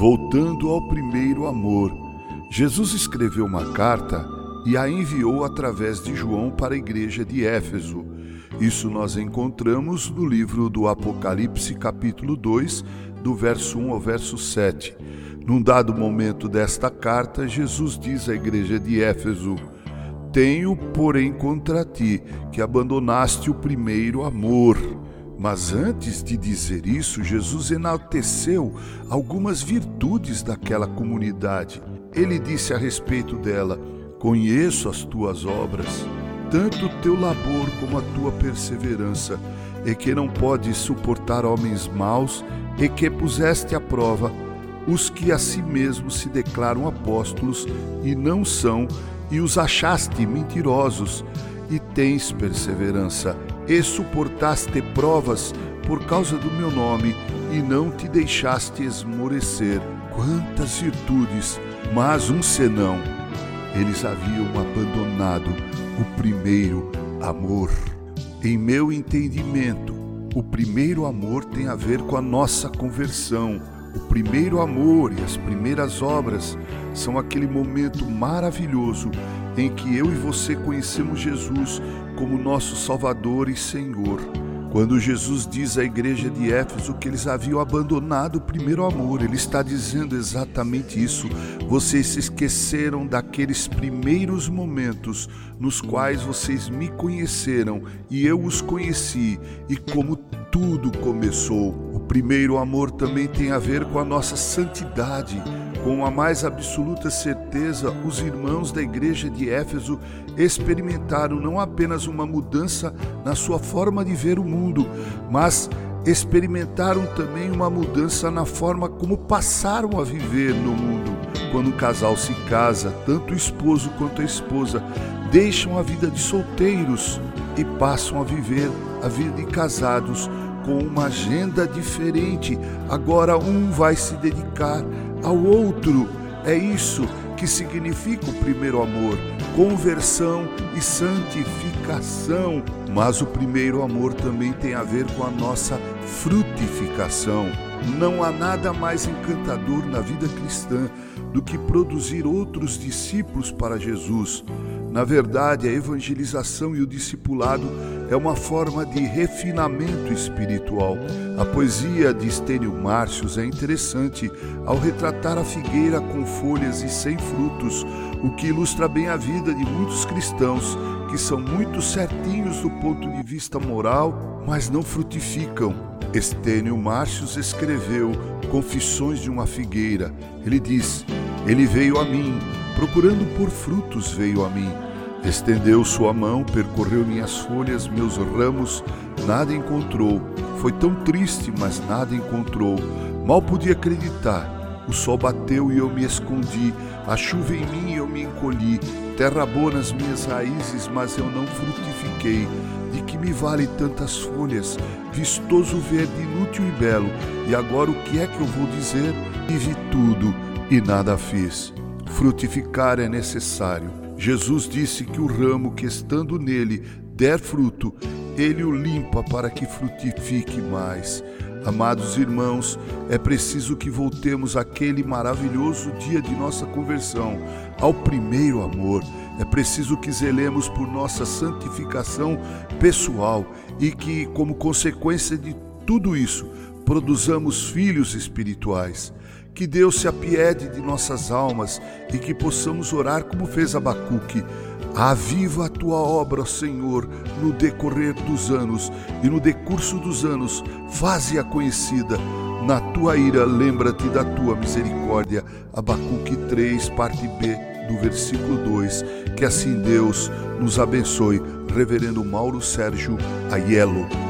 Voltando ao primeiro amor, Jesus escreveu uma carta e a enviou através de João para a igreja de Éfeso. Isso nós encontramos no livro do Apocalipse, capítulo 2, do verso 1 ao verso 7. Num dado momento desta carta, Jesus diz à igreja de Éfeso: Tenho, porém, contra ti que abandonaste o primeiro amor. Mas antes de dizer isso, Jesus enalteceu algumas virtudes daquela comunidade. Ele disse a respeito dela: Conheço as tuas obras, tanto o teu labor como a tua perseverança, e que não podes suportar homens maus, e que puseste à prova os que a si mesmos se declaram apóstolos e não são, e os achaste mentirosos, e tens perseverança, e suportaste provas por causa do meu nome, e não te deixaste esmorecer. Quantas virtudes, mas um senão eles haviam abandonado o primeiro amor. Em meu entendimento, o primeiro amor tem a ver com a nossa conversão. O primeiro amor e as primeiras obras são aquele momento maravilhoso em que eu e você conhecemos Jesus como nosso Salvador e Senhor. Quando Jesus diz à igreja de Éfeso que eles haviam abandonado o primeiro amor, ele está dizendo exatamente isso. Vocês se esqueceram daqueles primeiros momentos nos quais vocês me conheceram e eu os conheci, e como tudo começou. O primeiro amor também tem a ver com a nossa santidade. Com a mais absoluta certeza, os irmãos da igreja de Éfeso experimentaram não apenas uma mudança na sua forma de ver o mundo, mas experimentaram também uma mudança na forma como passaram a viver no mundo. Quando um casal se casa, tanto o esposo quanto a esposa deixam a vida de solteiros e passam a viver a vida de casados com uma agenda diferente. Agora um vai se dedicar ao outro. É isso que significa o primeiro amor: conversão e santificação. Mas o primeiro amor também tem a ver com a nossa frutificação. Não há nada mais encantador na vida cristã do que produzir outros discípulos para Jesus. Na verdade, a evangelização e o discipulado é uma forma de refinamento espiritual. A poesia de Estênio Márcios é interessante ao retratar a figueira com folhas e sem frutos, o que ilustra bem a vida de muitos cristãos que são muito certinhos do ponto de vista moral, mas não frutificam. Estênio Márcios escreveu Confissões de uma Figueira. Ele diz: Ele veio a mim procurando por frutos veio a mim. Estendeu sua mão, percorreu minhas folhas, meus ramos, nada encontrou. Foi tão triste, mas nada encontrou. Mal podia acreditar. O sol bateu e eu me escondi, a chuva em mim e eu me encolhi. Terra boa nas minhas raízes, mas eu não frutifiquei. De que me vale tantas folhas? Vistoso verde, inútil e belo. E agora o que é que eu vou dizer? Tive tudo e nada fiz frutificar é necessário. Jesus disse que o ramo que estando nele der fruto, ele o limpa para que frutifique mais. Amados irmãos, é preciso que voltemos àquele maravilhoso dia de nossa conversão, ao primeiro amor. É preciso que zelemos por nossa santificação pessoal e que, como consequência de tudo isso, produzamos filhos espirituais. Que Deus se apiede de nossas almas e que possamos orar como fez Abacuque. Aviva a tua obra, Senhor, no decorrer dos anos e no decurso dos anos, faze-a conhecida. Na tua ira, lembra-te da tua misericórdia. Abacuque 3, parte B, do versículo 2. Que assim Deus nos abençoe. Reverendo Mauro Sérgio Aiello.